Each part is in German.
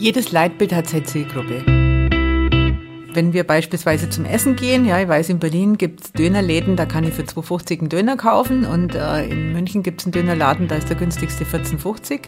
Jedes Leitbild hat seine Zielgruppe. Wenn wir beispielsweise zum Essen gehen, ja, ich weiß, in Berlin gibt es Dönerläden, da kann ich für 2,50 einen Döner kaufen und äh, in München gibt es einen Dönerladen, da ist der günstigste 14,50.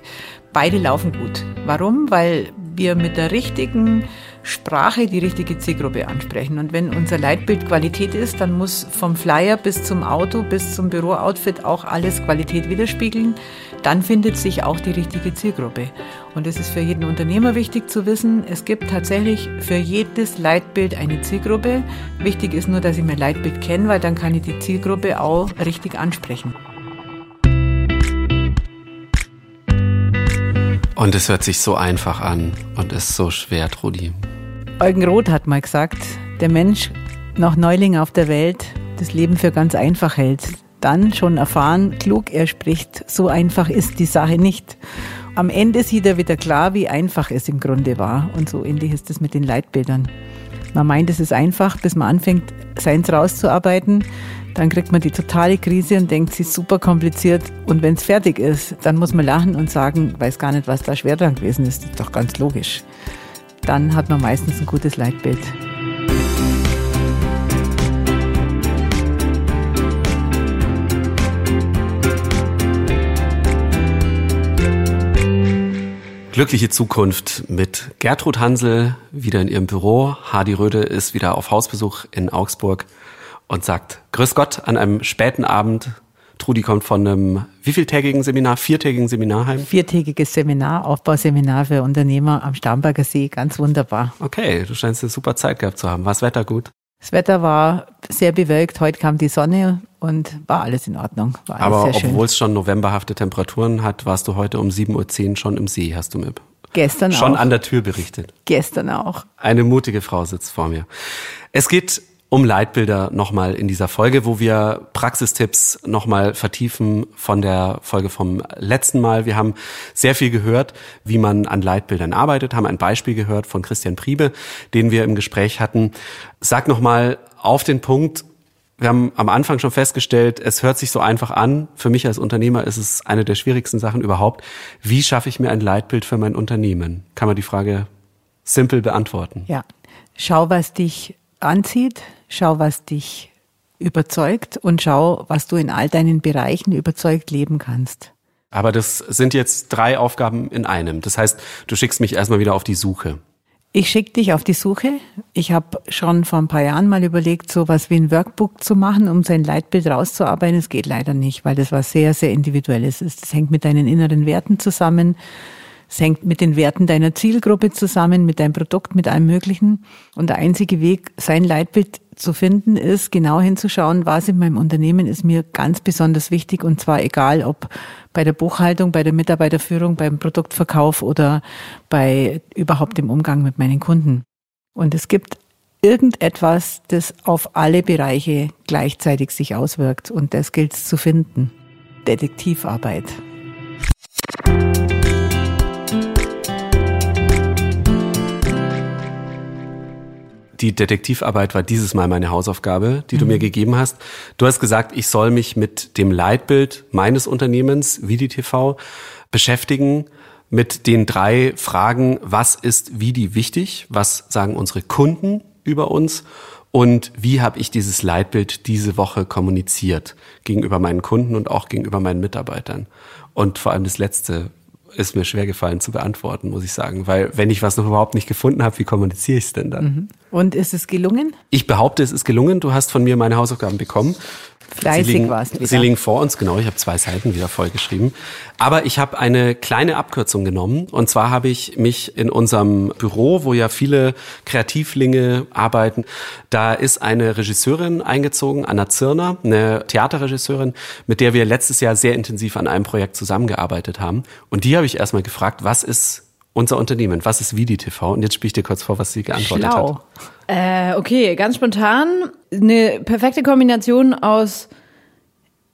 Beide laufen gut. Warum? Weil wir mit der richtigen Sprache die richtige Zielgruppe ansprechen. Und wenn unser Leitbild Qualität ist, dann muss vom Flyer bis zum Auto, bis zum Bürooutfit auch alles Qualität widerspiegeln. Dann findet sich auch die richtige Zielgruppe. Und es ist für jeden Unternehmer wichtig zu wissen, es gibt tatsächlich für jedes Leitbild eine Zielgruppe. Wichtig ist nur, dass ich mein Leitbild kenne, weil dann kann ich die Zielgruppe auch richtig ansprechen. Und es hört sich so einfach an und ist so schwer, Trudi. Eugen Roth hat mal gesagt, der Mensch, noch Neuling auf der Welt, das Leben für ganz einfach hält. Dann schon erfahren, klug er spricht, so einfach ist die Sache nicht. Am Ende sieht er wieder klar, wie einfach es im Grunde war. Und so ähnlich ist es mit den Leitbildern. Man meint, es ist einfach, bis man anfängt, seins rauszuarbeiten. Dann kriegt man die totale Krise und denkt, sie ist super kompliziert. Und wenn es fertig ist, dann muss man lachen und sagen, weiß gar nicht, was da schwer dran gewesen ist. Das ist doch ganz logisch. Dann hat man meistens ein gutes Leitbild. Glückliche Zukunft mit Gertrud Hansel wieder in ihrem Büro. Hardy Röde ist wieder auf Hausbesuch in Augsburg und sagt Grüß Gott an einem späten Abend. Trudi kommt von einem wievieltägigen Seminar? Viertägigen Seminar heim? Viertägiges Seminar, Aufbauseminar für Unternehmer am Starnberger See. Ganz wunderbar. Okay, du scheinst eine super Zeit gehabt zu haben. War das Wetter gut? Das Wetter war sehr bewölkt. Heute kam die Sonne und war alles in Ordnung. Alles Aber obwohl es schon novemberhafte Temperaturen hat, warst du heute um 7.10 Uhr schon im See, hast du mir Gestern schon auch. an der Tür berichtet. Gestern auch. Eine mutige Frau sitzt vor mir. Es geht um Leitbilder nochmal in dieser Folge, wo wir Praxistipps nochmal vertiefen von der Folge vom letzten Mal. Wir haben sehr viel gehört, wie man an Leitbildern arbeitet, haben ein Beispiel gehört von Christian Priebe, den wir im Gespräch hatten. Sag nochmal auf den Punkt, wir haben am Anfang schon festgestellt, es hört sich so einfach an. Für mich als Unternehmer ist es eine der schwierigsten Sachen überhaupt. Wie schaffe ich mir ein Leitbild für mein Unternehmen? Kann man die Frage simpel beantworten? Ja. Schau, was dich anzieht, schau, was dich überzeugt und schau, was du in all deinen Bereichen überzeugt leben kannst. Aber das sind jetzt drei Aufgaben in einem. Das heißt, du schickst mich erstmal wieder auf die Suche. Ich schicke dich auf die Suche. Ich habe schon vor ein paar Jahren mal überlegt, so was wie ein Workbook zu machen, um sein Leitbild rauszuarbeiten. Es geht leider nicht, weil das was sehr, sehr individuelles ist. Das hängt mit deinen inneren Werten zusammen. Es hängt mit den Werten deiner Zielgruppe zusammen, mit deinem Produkt, mit allem Möglichen. Und der einzige Weg, sein Leitbild zu finden, ist genau hinzuschauen, was in meinem Unternehmen ist mir ganz besonders wichtig. Und zwar egal, ob bei der Buchhaltung, bei der Mitarbeiterführung, beim Produktverkauf oder bei überhaupt dem Umgang mit meinen Kunden. Und es gibt irgendetwas, das auf alle Bereiche gleichzeitig sich auswirkt. Und das gilt es zu finden. Detektivarbeit. Die Detektivarbeit war dieses Mal meine Hausaufgabe, die du Mhm. mir gegeben hast. Du hast gesagt, ich soll mich mit dem Leitbild meines Unternehmens, Vidi TV, beschäftigen mit den drei Fragen, was ist Vidi wichtig? Was sagen unsere Kunden über uns? Und wie habe ich dieses Leitbild diese Woche kommuniziert gegenüber meinen Kunden und auch gegenüber meinen Mitarbeitern? Und vor allem das Letzte ist mir schwer gefallen zu beantworten, muss ich sagen. Weil wenn ich was noch überhaupt nicht gefunden habe, wie kommuniziere ich es denn dann? Und ist es gelungen? Ich behaupte, es ist gelungen. Du hast von mir meine Hausaufgaben bekommen. Fleißig sie liegen, warst wieder. Sie liegen vor uns, genau. Ich habe zwei Seiten wieder vollgeschrieben. Aber ich habe eine kleine Abkürzung genommen. Und zwar habe ich mich in unserem Büro, wo ja viele Kreativlinge arbeiten, da ist eine Regisseurin eingezogen, Anna Zirner, eine Theaterregisseurin, mit der wir letztes Jahr sehr intensiv an einem Projekt zusammengearbeitet haben. Und die habe ich erstmal gefragt, was ist unser Unternehmen? Was ist Vidi TV? Und jetzt spiele ich dir kurz vor, was sie geantwortet hat. Schlau. Äh, okay, ganz spontan. Eine perfekte Kombination aus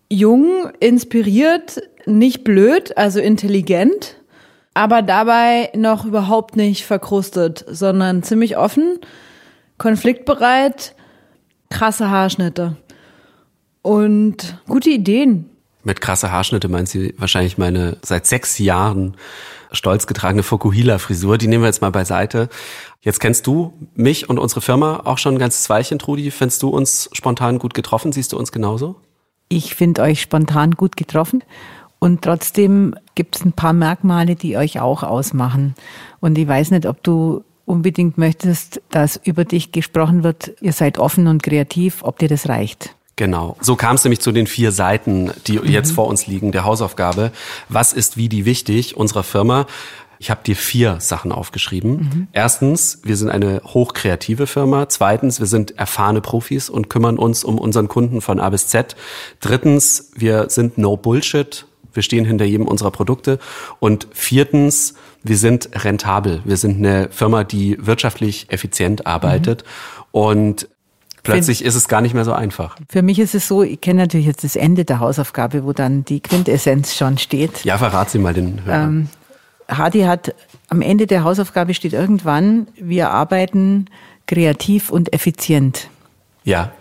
jung, inspiriert, nicht blöd, also intelligent, aber dabei noch überhaupt nicht verkrustet, sondern ziemlich offen, konfliktbereit, krasse Haarschnitte und gute Ideen. Mit krasse Haarschnitte meint sie wahrscheinlich meine seit sechs Jahren stolz getragene Fokuhila-Frisur. Die nehmen wir jetzt mal beiseite. Jetzt kennst du mich und unsere Firma auch schon ein ganzes Weilchen, Trudi. Findest du uns spontan gut getroffen? Siehst du uns genauso? Ich finde euch spontan gut getroffen. Und trotzdem gibt es ein paar Merkmale, die euch auch ausmachen. Und ich weiß nicht, ob du unbedingt möchtest, dass über dich gesprochen wird, ihr seid offen und kreativ, ob dir das reicht. Genau. So kam es nämlich zu den vier Seiten, die mhm. jetzt vor uns liegen, der Hausaufgabe. Was ist wie die wichtig unserer Firma? Ich habe dir vier Sachen aufgeschrieben. Mhm. Erstens, wir sind eine hochkreative Firma. Zweitens, wir sind erfahrene Profis und kümmern uns um unseren Kunden von A bis Z. Drittens, wir sind No Bullshit. Wir stehen hinter jedem unserer Produkte. Und viertens, wir sind rentabel. Wir sind eine Firma, die wirtschaftlich effizient arbeitet. Mhm. Und Plötzlich ist es gar nicht mehr so einfach. Für mich ist es so, ich kenne natürlich jetzt das Ende der Hausaufgabe, wo dann die Quintessenz schon steht. Ja, verrat sie mal den Hörern. Ähm, Hadi hat am Ende der Hausaufgabe steht irgendwann, wir arbeiten kreativ und effizient. Ja.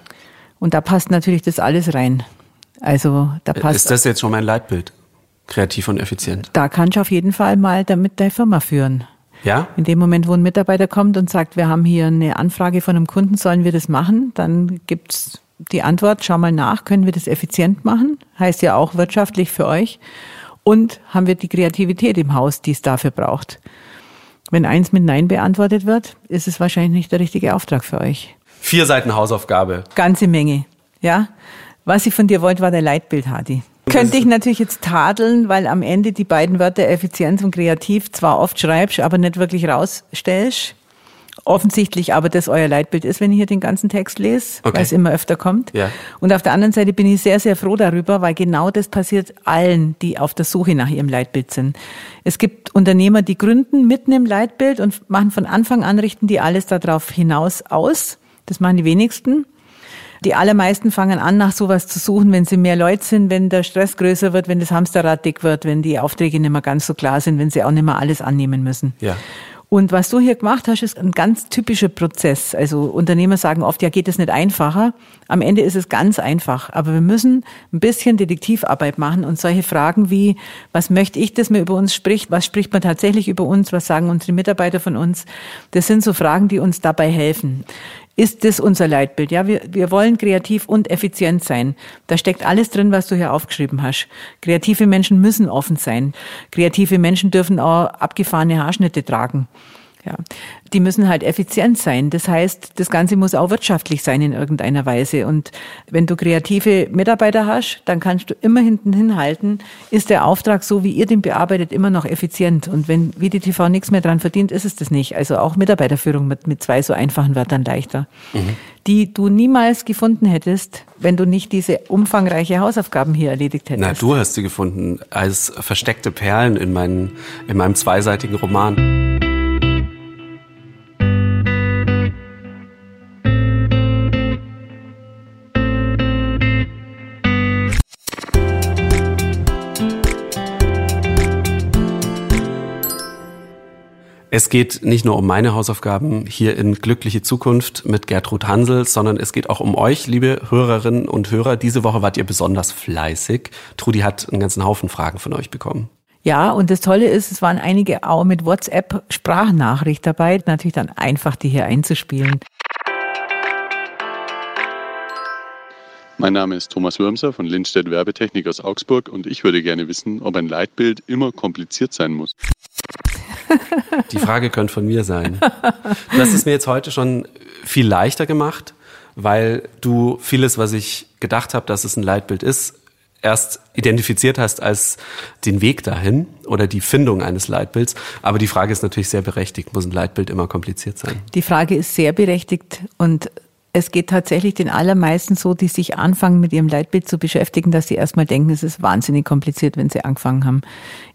Und da passt natürlich das alles rein. Also da passt. Ist das jetzt schon mein Leitbild? Kreativ und effizient. Da kannst du auf jeden Fall mal damit deine Firma führen. Ja? In dem Moment, wo ein Mitarbeiter kommt und sagt, wir haben hier eine Anfrage von einem Kunden, sollen wir das machen? Dann gibt's die Antwort, schau mal nach, können wir das effizient machen? Heißt ja auch wirtschaftlich für euch. Und haben wir die Kreativität im Haus, die es dafür braucht? Wenn eins mit Nein beantwortet wird, ist es wahrscheinlich nicht der richtige Auftrag für euch. Vier Seiten Hausaufgabe. Ganze Menge, ja. Was ich von dir wollte, war der Leitbild, Hadi. Könnte ich natürlich jetzt tadeln, weil am Ende die beiden Wörter Effizienz und Kreativ zwar oft schreibst, aber nicht wirklich rausstellst. Offensichtlich aber das euer Leitbild ist, wenn ich hier den ganzen Text lese, okay. weil es immer öfter kommt. Ja. Und auf der anderen Seite bin ich sehr, sehr froh darüber, weil genau das passiert allen, die auf der Suche nach ihrem Leitbild sind. Es gibt Unternehmer, die gründen mitten im Leitbild und machen von Anfang an, richten die alles darauf hinaus aus. Das machen die wenigsten. Die allermeisten fangen an, nach sowas zu suchen, wenn sie mehr Leute sind, wenn der Stress größer wird, wenn das Hamsterrad dick wird, wenn die Aufträge nicht mehr ganz so klar sind, wenn sie auch nicht mehr alles annehmen müssen. Ja. Und was du hier gemacht hast, ist ein ganz typischer Prozess. Also Unternehmer sagen oft, ja, geht es nicht einfacher. Am Ende ist es ganz einfach. Aber wir müssen ein bisschen Detektivarbeit machen und solche Fragen wie, was möchte ich, dass man über uns spricht? Was spricht man tatsächlich über uns? Was sagen unsere Mitarbeiter von uns? Das sind so Fragen, die uns dabei helfen ist das unser Leitbild. Ja, wir, wir wollen kreativ und effizient sein. Da steckt alles drin, was du hier aufgeschrieben hast. Kreative Menschen müssen offen sein. Kreative Menschen dürfen auch abgefahrene Haarschnitte tragen. Ja, die müssen halt effizient sein. Das heißt, das Ganze muss auch wirtschaftlich sein in irgendeiner Weise. Und wenn du kreative Mitarbeiter hast, dann kannst du immer hinten hinhalten, ist der Auftrag so, wie ihr den bearbeitet, immer noch effizient. Und wenn WDTV nichts mehr dran verdient, ist es das nicht. Also auch Mitarbeiterführung mit, mit zwei so einfachen Wörtern leichter. Mhm. Die du niemals gefunden hättest, wenn du nicht diese umfangreiche Hausaufgaben hier erledigt hättest. Na, du hast sie gefunden als versteckte Perlen in, meinen, in meinem zweiseitigen Roman. Es geht nicht nur um meine Hausaufgaben hier in Glückliche Zukunft mit Gertrud Hansel, sondern es geht auch um euch, liebe Hörerinnen und Hörer. Diese Woche wart ihr besonders fleißig. Trudi hat einen ganzen Haufen Fragen von euch bekommen. Ja, und das Tolle ist, es waren einige auch mit WhatsApp Sprachnachricht dabei. Natürlich dann einfach, die hier einzuspielen. Mein Name ist Thomas Würmser von Lindstedt Werbetechnik aus Augsburg und ich würde gerne wissen, ob ein Leitbild immer kompliziert sein muss. Die Frage könnte von mir sein. Du hast es mir jetzt heute schon viel leichter gemacht, weil du vieles, was ich gedacht habe, dass es ein Leitbild ist, erst identifiziert hast als den Weg dahin oder die Findung eines Leitbilds. Aber die Frage ist natürlich sehr berechtigt. Muss ein Leitbild immer kompliziert sein? Die Frage ist sehr berechtigt und es geht tatsächlich den allermeisten so, die sich anfangen, mit ihrem Leitbild zu beschäftigen, dass sie erstmal denken, es ist wahnsinnig kompliziert, wenn sie angefangen haben.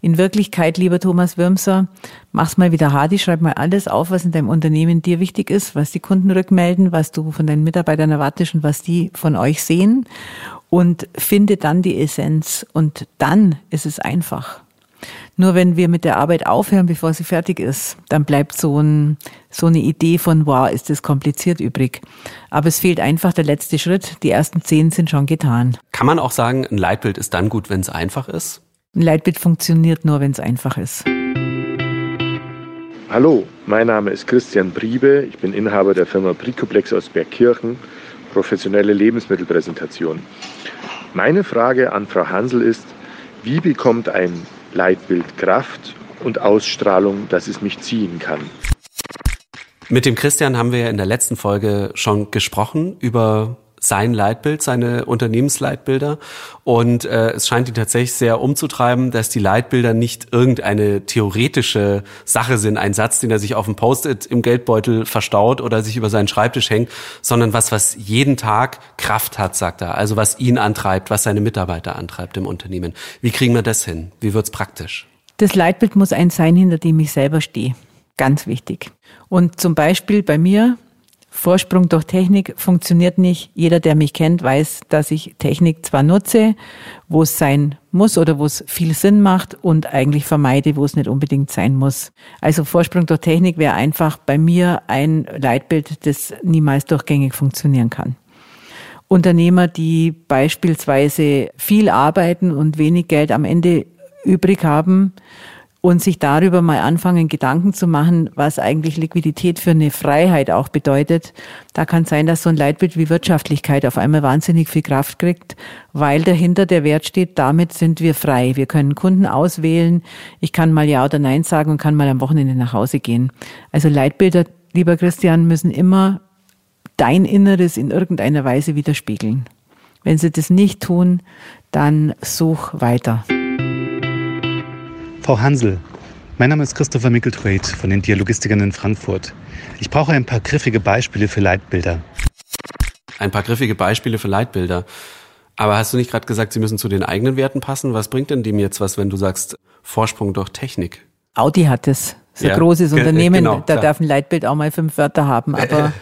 In Wirklichkeit, lieber Thomas Würmser, mach's mal wieder hardy, schreib mal alles auf, was in deinem Unternehmen dir wichtig ist, was die Kunden rückmelden, was du von deinen Mitarbeitern erwartest und was die von euch sehen und finde dann die Essenz und dann ist es einfach. Nur wenn wir mit der Arbeit aufhören, bevor sie fertig ist, dann bleibt so, ein, so eine Idee von, wow, ist das kompliziert übrig. Aber es fehlt einfach der letzte Schritt. Die ersten zehn sind schon getan. Kann man auch sagen, ein Leitbild ist dann gut, wenn es einfach ist? Ein Leitbild funktioniert nur, wenn es einfach ist. Hallo, mein Name ist Christian Briebe. Ich bin Inhaber der Firma Bricoplex aus Bergkirchen, professionelle Lebensmittelpräsentation. Meine Frage an Frau Hansel ist, wie bekommt ein Leitbild Kraft und Ausstrahlung, dass es mich ziehen kann? Mit dem Christian haben wir in der letzten Folge schon gesprochen über sein Leitbild, seine Unternehmensleitbilder. Und äh, es scheint ihn tatsächlich sehr umzutreiben, dass die Leitbilder nicht irgendeine theoretische Sache sind, ein Satz, den er sich auf dem Post-it im Geldbeutel verstaut oder sich über seinen Schreibtisch hängt, sondern was, was jeden Tag Kraft hat, sagt er. Also was ihn antreibt, was seine Mitarbeiter antreibt im Unternehmen. Wie kriegen wir das hin? Wie wird's praktisch? Das Leitbild muss ein sein, hinter dem ich selber stehe. Ganz wichtig. Und zum Beispiel bei mir Vorsprung durch Technik funktioniert nicht. Jeder, der mich kennt, weiß, dass ich Technik zwar nutze, wo es sein muss oder wo es viel Sinn macht und eigentlich vermeide, wo es nicht unbedingt sein muss. Also Vorsprung durch Technik wäre einfach bei mir ein Leitbild, das niemals durchgängig funktionieren kann. Unternehmer, die beispielsweise viel arbeiten und wenig Geld am Ende übrig haben, und sich darüber mal anfangen, Gedanken zu machen, was eigentlich Liquidität für eine Freiheit auch bedeutet. Da kann sein, dass so ein Leitbild wie Wirtschaftlichkeit auf einmal wahnsinnig viel Kraft kriegt, weil dahinter der Wert steht, damit sind wir frei. Wir können Kunden auswählen. Ich kann mal Ja oder Nein sagen und kann mal am Wochenende nach Hause gehen. Also Leitbilder, lieber Christian, müssen immer dein Inneres in irgendeiner Weise widerspiegeln. Wenn sie das nicht tun, dann such weiter. Frau Hansel, mein Name ist Christopher Mickeltrade von den Dialogistikern in Frankfurt. Ich brauche ein paar griffige Beispiele für Leitbilder. Ein paar griffige Beispiele für Leitbilder. Aber hast du nicht gerade gesagt, sie müssen zu den eigenen Werten passen? Was bringt denn dem jetzt was, wenn du sagst Vorsprung durch Technik? Audi hat es. Das ist ja, ein großes Unternehmen, genau, da klar. darf ein Leitbild auch mal fünf Wörter haben, aber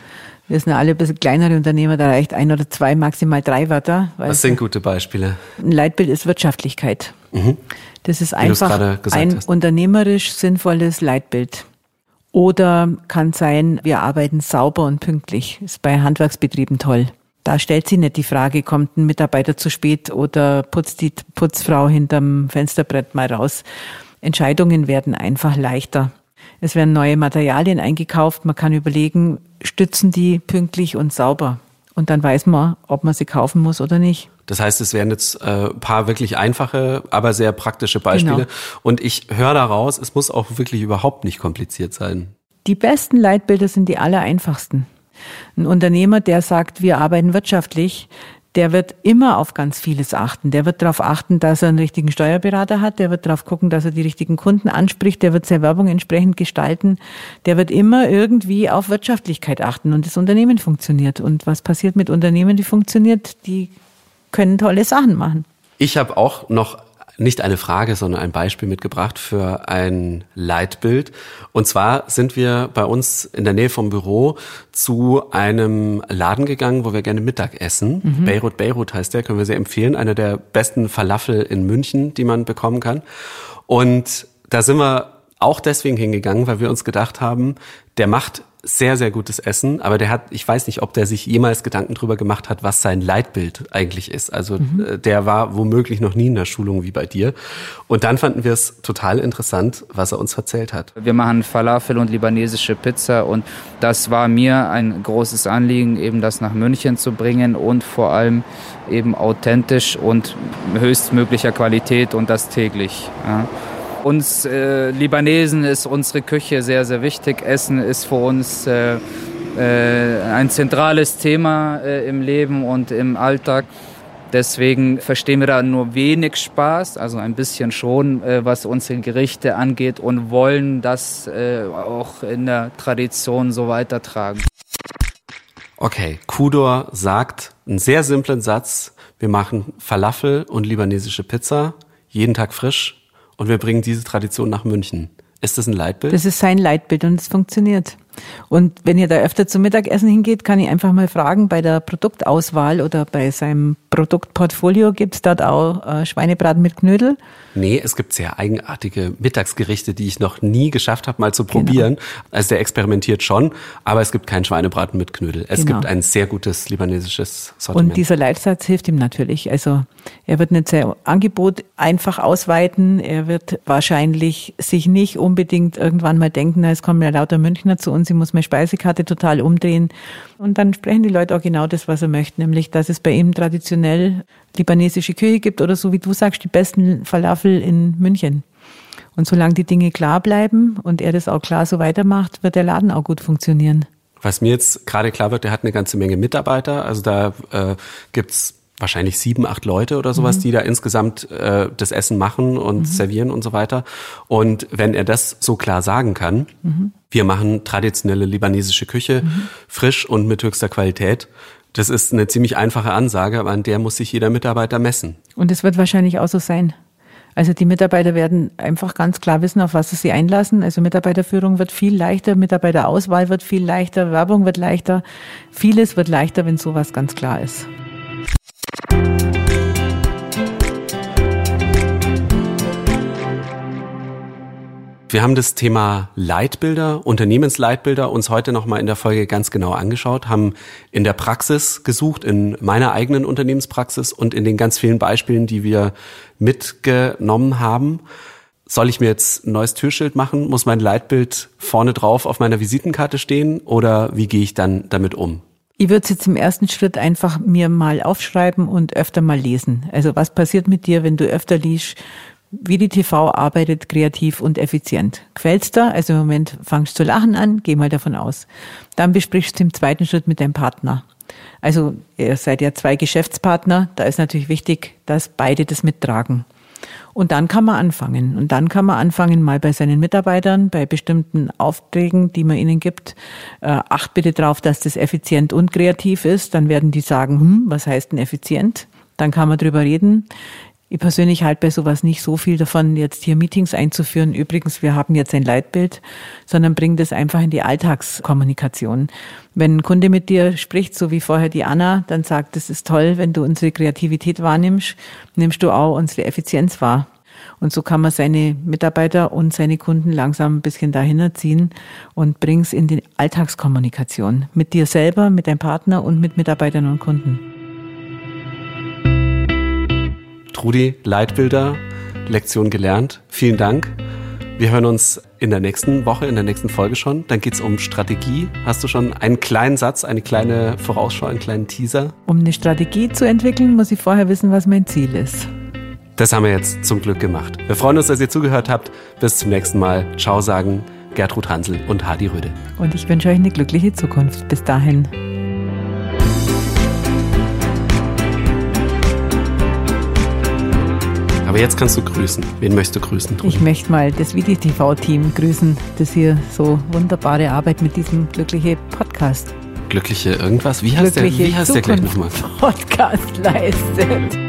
wir sind alle ein bisschen kleinere Unternehmer, da reicht ein oder zwei, maximal drei Wörter. Was sind gute Beispiele? Ein Leitbild ist Wirtschaftlichkeit. Mhm. Das ist einfach ein hast. unternehmerisch sinnvolles Leitbild. Oder kann sein, wir arbeiten sauber und pünktlich. Ist bei Handwerksbetrieben toll. Da stellt sich nicht die Frage, kommt ein Mitarbeiter zu spät oder putzt die Putzfrau hinterm Fensterbrett mal raus. Entscheidungen werden einfach leichter. Es werden neue Materialien eingekauft. Man kann überlegen, stützen die pünktlich und sauber. Und dann weiß man, ob man sie kaufen muss oder nicht. Das heißt, es wären jetzt äh, paar wirklich einfache, aber sehr praktische Beispiele. Genau. Und ich höre daraus, es muss auch wirklich überhaupt nicht kompliziert sein. Die besten Leitbilder sind die aller einfachsten. Ein Unternehmer, der sagt, wir arbeiten wirtschaftlich, der wird immer auf ganz vieles achten. Der wird darauf achten, dass er einen richtigen Steuerberater hat. Der wird darauf gucken, dass er die richtigen Kunden anspricht. Der wird seine Werbung entsprechend gestalten. Der wird immer irgendwie auf Wirtschaftlichkeit achten und das Unternehmen funktioniert. Und was passiert mit Unternehmen, die funktioniert? Die können tolle Sachen machen. Ich habe auch noch nicht eine Frage, sondern ein Beispiel mitgebracht für ein Leitbild. Und zwar sind wir bei uns in der Nähe vom Büro zu einem Laden gegangen, wo wir gerne Mittag essen. Mhm. Beirut Beirut heißt der, können wir sehr empfehlen. Einer der besten Falafel in München, die man bekommen kann. Und da sind wir auch deswegen hingegangen, weil wir uns gedacht haben, der macht sehr, sehr gutes Essen, aber der hat, ich weiß nicht, ob der sich jemals Gedanken drüber gemacht hat, was sein Leitbild eigentlich ist. Also mhm. Äh, der war womöglich noch nie in der Schulung wie bei dir. Und dann fanden wir es total interessant, was er uns erzählt hat. Wir machen Falafel und libanesische Pizza und das war mir ein großes Anliegen, eben das nach München zu bringen und vor allem eben authentisch und höchstmöglicher Qualität und das täglich. Ja. Uns äh, Libanesen ist unsere Küche sehr, sehr wichtig. Essen ist für uns äh, äh, ein zentrales Thema äh, im Leben und im Alltag. Deswegen verstehen wir da nur wenig Spaß, also ein bisschen schon, äh, was unsere Gerichte angeht und wollen das äh, auch in der Tradition so weitertragen. Okay, Kudor sagt einen sehr simplen Satz. Wir machen Falafel und libanesische Pizza, jeden Tag frisch und wir bringen diese Tradition nach München. Ist das ein Leitbild? Das ist sein Leitbild und es funktioniert. Und wenn ihr da öfter zum Mittagessen hingeht, kann ich einfach mal fragen, bei der Produktauswahl oder bei seinem Produktportfolio gibt's dort auch äh, Schweinebraten mit Knödel? Nee, es gibt sehr eigenartige Mittagsgerichte, die ich noch nie geschafft habe, mal zu probieren. Genau. Also der experimentiert schon, aber es gibt keinen Schweinebraten mit Knödel. Es genau. gibt ein sehr gutes libanesisches Sortiment. Und dieser Leitsatz hilft ihm natürlich. Also er wird nicht sein Angebot einfach ausweiten. Er wird wahrscheinlich sich nicht unbedingt irgendwann mal denken, na, es kommen ja lauter Münchner zu uns, ich muss meine Speisekarte total umdrehen. Und dann sprechen die Leute auch genau das, was er möchte, nämlich, dass es bei ihm traditionell libanesische Küche gibt oder so wie du sagst, die besten Falafel in München. Und solange die Dinge klar bleiben und er das auch klar so weitermacht, wird der Laden auch gut funktionieren. Was mir jetzt gerade klar wird, der hat eine ganze Menge Mitarbeiter. Also da äh, gibt's wahrscheinlich sieben, acht Leute oder sowas, mhm. die da insgesamt äh, das Essen machen und mhm. servieren und so weiter. Und wenn er das so klar sagen kann, mhm. wir machen traditionelle libanesische Küche, mhm. frisch und mit höchster Qualität, das ist eine ziemlich einfache Ansage, aber an der muss sich jeder Mitarbeiter messen. Und es wird wahrscheinlich auch so sein. Also die Mitarbeiter werden einfach ganz klar wissen, auf was sie sich einlassen. Also Mitarbeiterführung wird viel leichter, Mitarbeiterauswahl wird viel leichter, Werbung wird leichter. Vieles wird leichter, wenn sowas ganz klar ist. Wir haben das Thema Leitbilder, Unternehmensleitbilder uns heute nochmal in der Folge ganz genau angeschaut, haben in der Praxis gesucht, in meiner eigenen Unternehmenspraxis und in den ganz vielen Beispielen, die wir mitgenommen haben. Soll ich mir jetzt ein neues Türschild machen? Muss mein Leitbild vorne drauf auf meiner Visitenkarte stehen oder wie gehe ich dann damit um? Ich würde es jetzt im ersten Schritt einfach mir mal aufschreiben und öfter mal lesen. Also was passiert mit dir, wenn du öfter liest, wie die TV arbeitet kreativ und effizient. Quälst da, also im Moment fangst du zu lachen an, geh mal davon aus. Dann besprichst du im zweiten Schritt mit deinem Partner. Also ihr seid ja zwei Geschäftspartner, da ist natürlich wichtig, dass beide das mittragen. Und dann kann man anfangen. Und dann kann man anfangen, mal bei seinen Mitarbeitern, bei bestimmten Aufträgen, die man ihnen gibt, äh, acht bitte drauf, dass das effizient und kreativ ist. Dann werden die sagen, hm, was heißt denn effizient? Dann kann man drüber reden. Ich persönlich halte bei sowas nicht so viel davon, jetzt hier Meetings einzuführen. Übrigens, wir haben jetzt ein Leitbild, sondern bring das einfach in die Alltagskommunikation. Wenn ein Kunde mit dir spricht, so wie vorher die Anna, dann sagt, es ist toll, wenn du unsere Kreativität wahrnimmst, nimmst du auch unsere Effizienz wahr. Und so kann man seine Mitarbeiter und seine Kunden langsam ein bisschen dahin erziehen und bring's in die Alltagskommunikation. Mit dir selber, mit deinem Partner und mit Mitarbeitern und Kunden. Trudi, Leitbilder, Lektion gelernt. Vielen Dank. Wir hören uns in der nächsten Woche, in der nächsten Folge schon. Dann geht's um Strategie. Hast du schon einen kleinen Satz, eine kleine Vorausschau, einen kleinen Teaser? Um eine Strategie zu entwickeln, muss ich vorher wissen, was mein Ziel ist. Das haben wir jetzt zum Glück gemacht. Wir freuen uns, dass ihr zugehört habt. Bis zum nächsten Mal. Ciao sagen Gertrud Hansel und Hadi Röde. Und ich wünsche euch eine glückliche Zukunft. Bis dahin. Aber jetzt kannst du grüßen. Wen möchtest du grüßen? Trudi? Ich möchte mal das Vidi-TV-Team grüßen, das hier so wunderbare Arbeit mit diesem glückliche Podcast. Glückliche irgendwas? Wie heißt glückliche der, wie heißt der gleich nochmal? Podcast leistet.